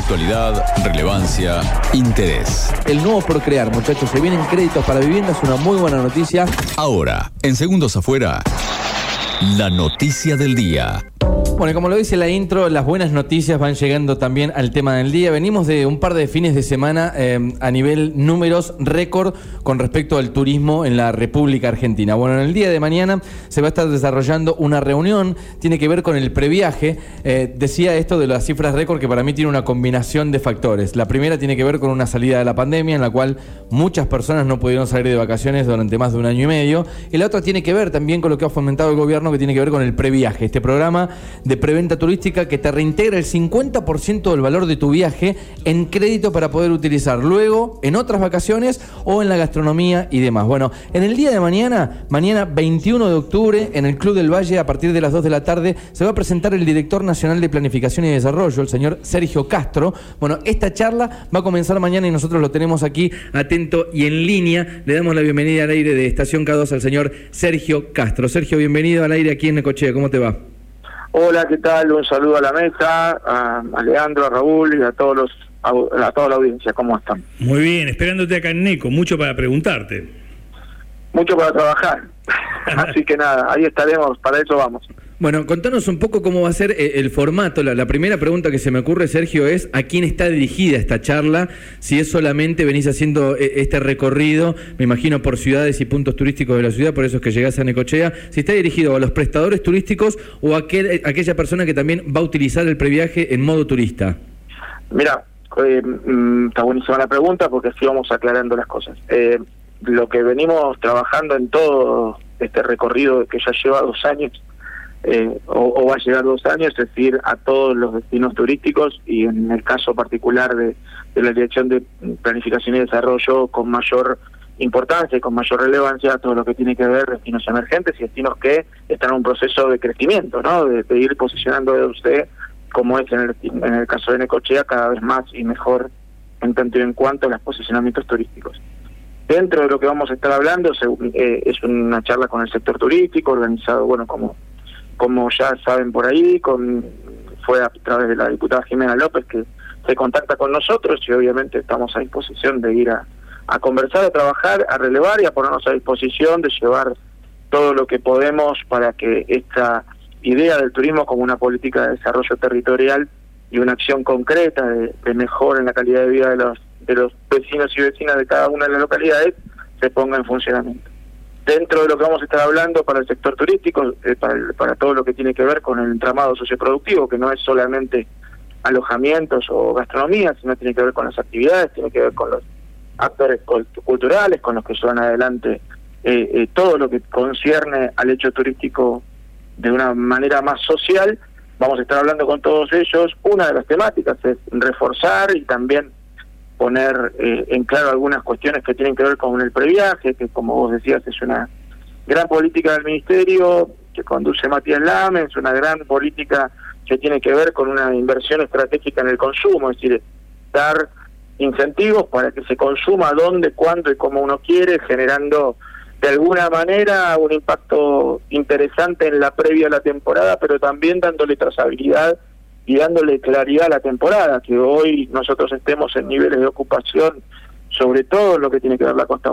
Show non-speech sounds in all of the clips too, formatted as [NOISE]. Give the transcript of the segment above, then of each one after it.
Actualidad, relevancia, interés. El nuevo Procrear, muchachos, se vienen créditos para vivienda, es una muy buena noticia. Ahora, en segundos afuera, la noticia del día. Bueno, como lo dice la intro, las buenas noticias van llegando también al tema del día. Venimos de un par de fines de semana eh, a nivel números récord con respecto al turismo en la República Argentina. Bueno, en el día de mañana se va a estar desarrollando una reunión, tiene que ver con el previaje. Eh, decía esto de las cifras récord que para mí tiene una combinación de factores. La primera tiene que ver con una salida de la pandemia en la cual muchas personas no pudieron salir de vacaciones durante más de un año y medio. Y la otra tiene que ver también con lo que ha fomentado el gobierno que tiene que ver con el previaje, este programa preventa turística que te reintegra el 50% del valor de tu viaje en crédito para poder utilizar luego en otras vacaciones o en la gastronomía y demás. Bueno, en el día de mañana, mañana 21 de octubre, en el Club del Valle, a partir de las 2 de la tarde, se va a presentar el director nacional de Planificación y Desarrollo, el señor Sergio Castro. Bueno, esta charla va a comenzar mañana y nosotros lo tenemos aquí atento y en línea. Le damos la bienvenida al aire de Estación K2 al señor Sergio Castro. Sergio, bienvenido al aire aquí en Necochea. ¿Cómo te va? Hola, ¿qué tal? Un saludo a la mesa, a, Leandro, a Raúl y a todos los a, toda la audiencia. ¿Cómo están? Muy bien, esperándote acá en Neco, mucho para preguntarte. Mucho para trabajar. [LAUGHS] Así que nada, ahí estaremos, para eso vamos. Bueno, contanos un poco cómo va a ser eh, el formato. La, primera pregunta que se me ocurre, Sergio, es ¿a quién está dirigida esta charla? Si es solamente venís haciendo eh, este recorrido, me imagino por ciudades y puntos turísticos de la ciudad, por eso es que llegás a Necochea, si está dirigido a los prestadores turísticos o a aquel, aquella persona que también va a utilizar el previaje en modo turista. Mira, eh, mm, está buenísima la pregunta porque así vamos aclarando las cosas. lo que venimos trabajando en todo este recorrido que ya lleva dos años eh, o, va a llegar dos años, es decir, a todos los destinos turísticos y en el caso particular de, la Dirección de Planificación y Desarrollo con mayor importancia y con mayor relevancia todo lo que tiene que ver destinos emergentes y destinos que están en un proceso de crecimiento, ¿no? De, ir posicionando de usted, como es en el, en el caso de Necochea, cada vez más y mejor en tanto y en cuanto a los posicionamientos turísticos. Dentro de lo que vamos a estar hablando eh, es una charla con el sector turístico, organizado, bueno, como como ya saben por ahí, fue a través de la diputada Jimena López que se contacta con nosotros y obviamente estamos a disposición de ir a, conversar, a trabajar, a relevar y a ponernos a disposición de llevar todo lo que podemos para que esta idea del turismo como una política de desarrollo territorial y una acción concreta de, de mejora en la calidad de vida de los vecinos y vecinas de cada una de las localidades se ponga en funcionamiento dentro de lo que vamos a estar hablando para el sector turístico, eh, para, para todo lo que tiene que ver con el entramado socioproductivo, que no es solamente alojamientos o gastronomía, sino tiene que ver con las actividades, tiene que ver con los actores culturales, con los que llevan adelante eh, eh, todo lo que concierne al hecho turístico de una manera más social. Vamos a estar hablando con todos ellos. Una de las temáticas es reforzar y también poner eh, en claro algunas cuestiones que tienen que ver con el previaje, que como vos decías es una gran política del Ministerio que conduce Matías Lame, es una gran política que tiene que ver con una inversión estratégica en el consumo, es decir, dar incentivos para que se consuma dónde, cuándo y cómo uno quiere, generando de alguna manera un impacto interesante en la previa a la temporada, pero también dándole trazabilidad y dándole claridad a la temporada, que hoy nosotros estemos en niveles de ocupación, sobre todo lo que tiene que ver la costa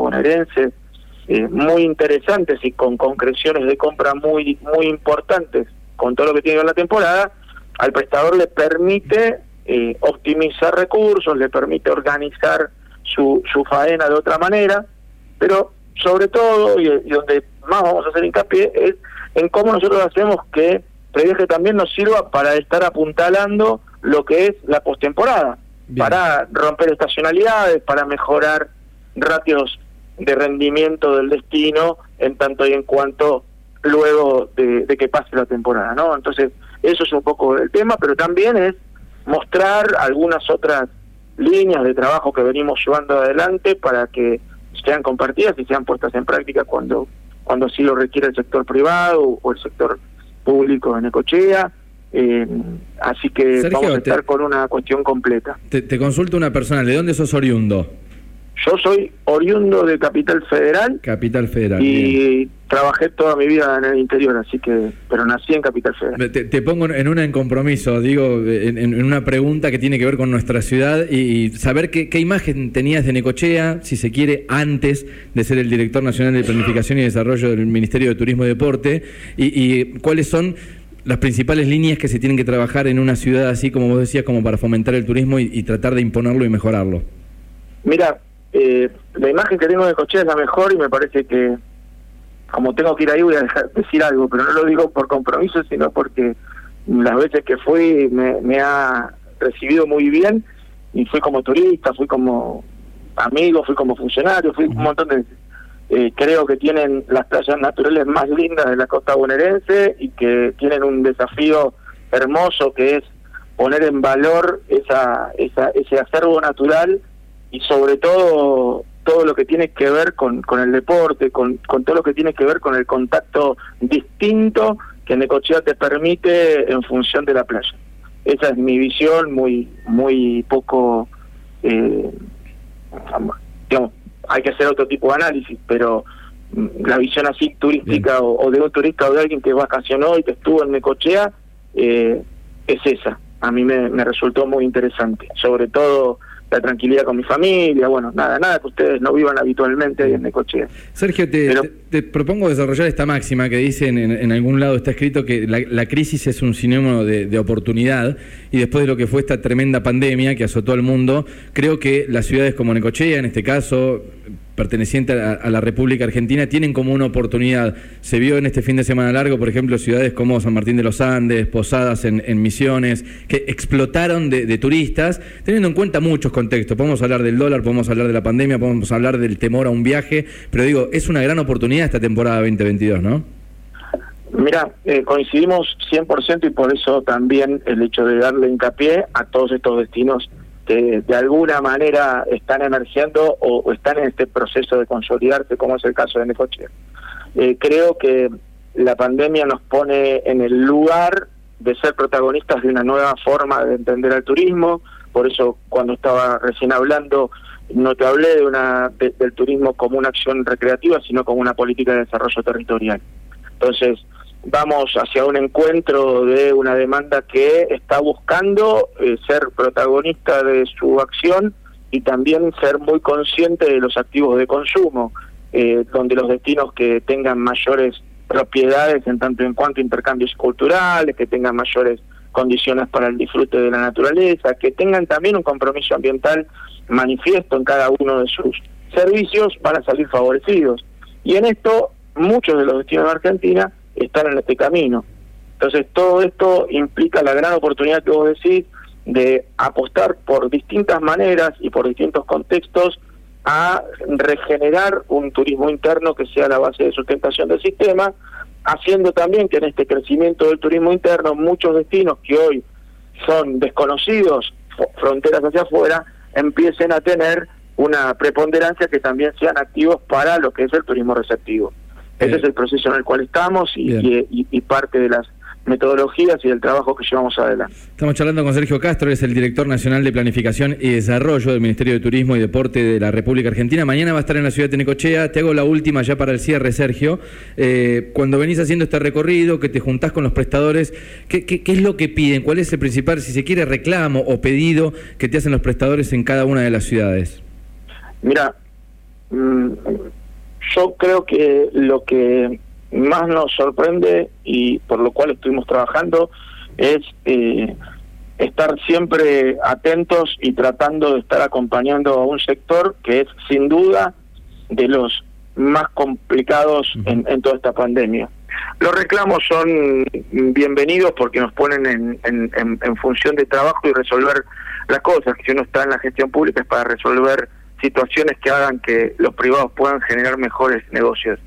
eh, muy interesantes y con concreciones de compra muy muy importantes con todo lo que tiene que ver la temporada, al prestador le permite eh, optimizar recursos, le permite organizar su, su faena de otra manera, pero sobre todo, y donde más vamos a hacer hincapié, es en cómo nosotros hacemos que previaje también nos sirva para estar apuntalando lo que es la postemporada, para romper estacionalidades, para mejorar ratios de rendimiento del destino en tanto y en cuanto luego de, que pase la temporada, ¿no? Entonces, eso es un poco el tema, pero también es mostrar algunas otras líneas de trabajo que venimos llevando adelante para que sean compartidas y sean puestas en práctica cuando cuando así lo requiere el sector privado o el sector público en Ecochea. Eh, así que vamos a estar con una cuestión completa. Te, consulto una persona, ¿de dónde sos oriundo? Yo soy oriundo de Capital Federal. Capital Federal. Y trabajé toda mi vida en el interior, así que, pero nací en Capital Federal. Te, pongo en una en compromiso, digo, en, una pregunta que tiene que ver con nuestra ciudad y, saber qué, imagen tenías de Necochea, si se quiere, antes de ser el director nacional de planificación y desarrollo del Ministerio de Turismo y Deporte, y, cuáles son las principales líneas que se tienen que trabajar en una ciudad así, como vos decías, como para fomentar el turismo y, tratar de imponerlo y mejorarlo. Mira, eh, la imagen que tengo de Necochea es la mejor y me parece que como tengo que ir ahí voy a decir algo, pero no lo digo por compromiso, sino porque las veces que fui me, ha recibido muy bien y fui como turista, fui como amigo, fui como funcionario, fui un montón de... Eh, creo que tienen las playas naturales más lindas de la costa bonaerense y que tienen un desafío hermoso que es poner en valor esa, esa, ese acervo natural y sobre todo todo lo que tiene que ver con, con el deporte, con, con todo lo que tiene que ver con el contacto distinto que Necochea te permite en función de la playa. Esa es mi visión, muy muy poco, eh, digamos, hay que hacer otro tipo de análisis, pero mm, la visión así turística o, de un turista o de alguien que vacacionó y que estuvo en Necochea eh, es esa. A mí me, me resultó muy interesante, sobre todo la tranquilidad con mi familia, bueno, nada, nada que ustedes no vivan habitualmente en Necochea. Sergio, te, propongo desarrollar esta máxima que dice en, algún lado está escrito que la, crisis es un sinónimo de, de, oportunidad y después de lo que fue esta tremenda pandemia que azotó al mundo, creo que las ciudades como Necochea, en este caso, perteneciente a, la República Argentina tienen como una oportunidad. Se vio en este fin de semana largo, por ejemplo, ciudades como San Martín de los Andes, Posadas en, Misiones, que explotaron de, turistas, teniendo en cuenta muchos contextos. Podemos hablar del dólar, podemos hablar de la pandemia, podemos hablar del temor a un viaje, pero digo, es una gran oportunidad esta temporada 2022, ¿no? Mira, eh, coincidimos 100% y por eso también el hecho de darle hincapié a todos estos destinos que de alguna manera están emergiendo o, están en este proceso de consolidarse, como es el caso de Necochea. Eh, creo que la pandemia nos pone en el lugar de ser protagonistas de una nueva forma de entender al turismo, por eso cuando estaba recién hablando no te hablé de una del turismo como una acción recreativa, sino como una política de desarrollo territorial. Entonces, vamos hacia un encuentro de una demanda que está buscando eh, ser protagonista de su acción y también ser muy consciente de los activos de consumo, eh, donde los destinos que tengan mayores propiedades en tanto en cuanto a intercambios culturales, que tengan mayores condiciones para el disfrute de la naturaleza, que tengan también un compromiso ambiental manifiesto en cada uno de sus servicios, van a salir favorecidos. Y en esto, muchos de los destinos de Argentina están en este camino. Entonces, todo esto implica la gran oportunidad que vos decís de apostar por distintas maneras y por distintos contextos a regenerar un turismo interno que sea la base de sustentación del sistema, haciendo también que en este crecimiento del turismo interno muchos destinos que hoy son desconocidos, fronteras hacia afuera, empiecen a tener una preponderancia que también sean activos para lo que es el turismo receptivo. Ese es el proceso en el cual estamos y, parte de las metodologías y del trabajo que llevamos adelante. Estamos charlando con Sergio Castro, es el director nacional de Planificación y Desarrollo del Ministerio de Turismo y Deporte de la República Argentina. Mañana va a estar en la ciudad de Necochea. Te hago la última ya para el cierre, Sergio. Eh, cuando venís haciendo este recorrido, que te juntás con los prestadores, ¿qué, ¿qué, es lo que piden? ¿Cuál es el principal, si se quiere, reclamo o pedido que te hacen los prestadores en cada una de las ciudades? Mira, mm, yo creo que lo que más nos sorprende y por lo cual estuvimos trabajando es eh, estar siempre atentos y tratando de estar acompañando a un sector que es sin duda de los más complicados en, toda esta pandemia. Los reclamos son bienvenidos porque nos ponen en, en, en función de trabajo y resolver las cosas. Si uno está en la gestión pública es para resolver situaciones que hagan que los privados puedan generar mejores negocios.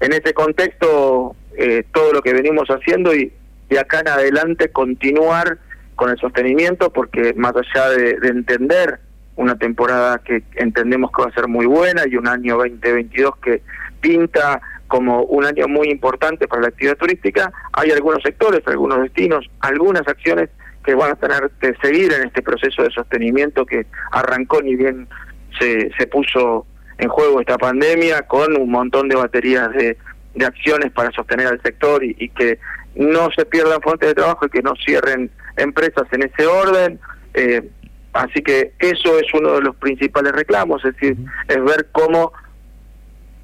En ese contexto, eh, todo lo que venimos haciendo y de acá en adelante continuar con el sostenimiento, porque más allá de, entender una temporada que entendemos que va a ser muy buena y un año 2022 que pinta como un año muy importante para la actividad turística, hay algunos sectores, algunos destinos, algunas acciones que van a tener que seguir en este proceso de sostenimiento que arrancó ni bien se, se puso en juego esta pandemia con un montón de baterías de, de acciones para sostener al sector y, y que no se pierdan fuentes de trabajo y que no cierren empresas en ese orden. Eh, así que eso es uno de los principales reclamos, es decir, es ver cómo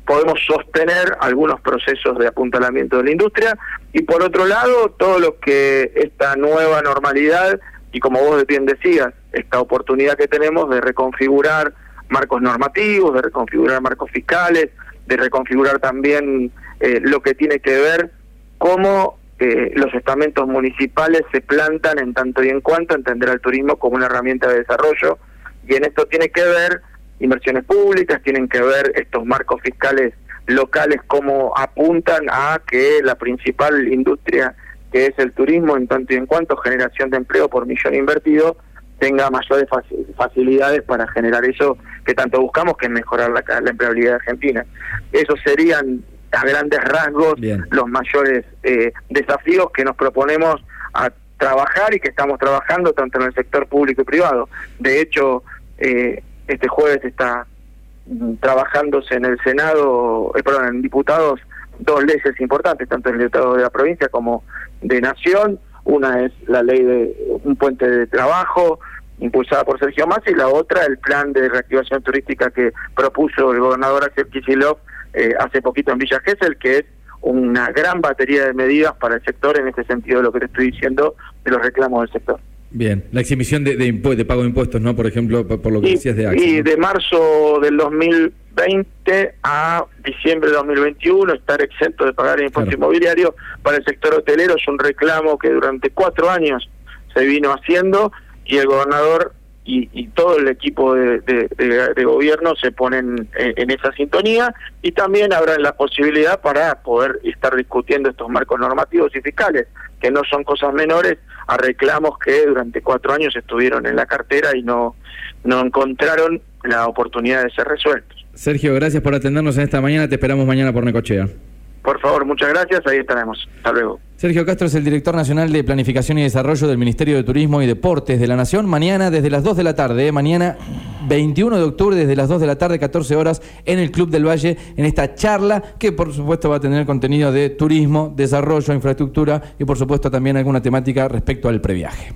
podemos sostener algunos procesos de apuntalamiento de la industria y por otro lado todo lo que esta nueva normalidad y como vos bien decías, esta oportunidad que tenemos de reconfigurar marcos normativos, de reconfigurar marcos fiscales, de reconfigurar también eh, lo que tiene que ver cómo eh, los estamentos municipales se plantan en tanto y en cuanto entender al turismo como una herramienta de desarrollo. Y en esto tiene que ver inversiones públicas, tienen que ver estos marcos fiscales locales cómo apuntan a que la principal industria que es el turismo en tanto y en cuanto generación de empleo por millón invertido tenga mayores facilidades para generar eso que tanto buscamos que es mejorar la, la empleabilidad Argentina. Esos serían a grandes rasgos los mayores eh, desafíos que nos proponemos a trabajar y que estamos trabajando tanto en el sector público y privado. De hecho, eh, este jueves está mm, trabajándose en el Senado, eh, perdón, en diputados, dos leyes importantes, tanto en el Estado de la provincia como de Nación. Una es la ley de un puente de trabajo impulsada por Sergio Massa y la otra el plan de reactivación turística que propuso el gobernador Axel Kicillof eh, hace poquito en Villa Gesell, que es una gran batería de medidas para el sector en este sentido de lo que te estoy diciendo de los reclamos del sector. Bien, la exhibición de, de, pago de impuestos, ¿no? Por ejemplo, por lo que decías de Axel. Y de marzo del 2020 a diciembre de 2021 estar exento de pagar el impuesto inmobiliario para el sector hotelero es un reclamo que durante cuatro años se vino haciendo y el gobernador y, todo el equipo de, gobierno se ponen en, esa sintonía y también habrá la posibilidad para poder estar discutiendo estos marcos normativos y fiscales, que no son cosas menores a reclamos que durante cuatro años estuvieron en la cartera y no, no encontraron la oportunidad de ser resueltos. Sergio, gracias por atendernos en esta mañana, te esperamos mañana por Necochea. Por favor, muchas gracias, ahí estaremos. Hasta luego. Sergio Castro es el director nacional de Planificación y Desarrollo del Ministerio de Turismo y Deportes de la Nación. Mañana desde las 2 de la tarde, ¿eh? mañana 21 de octubre desde las 2 de la tarde, 14 horas, en el Club del Valle, en esta charla que por supuesto va a tener contenido de turismo, desarrollo, infraestructura y por supuesto también alguna temática respecto al previaje.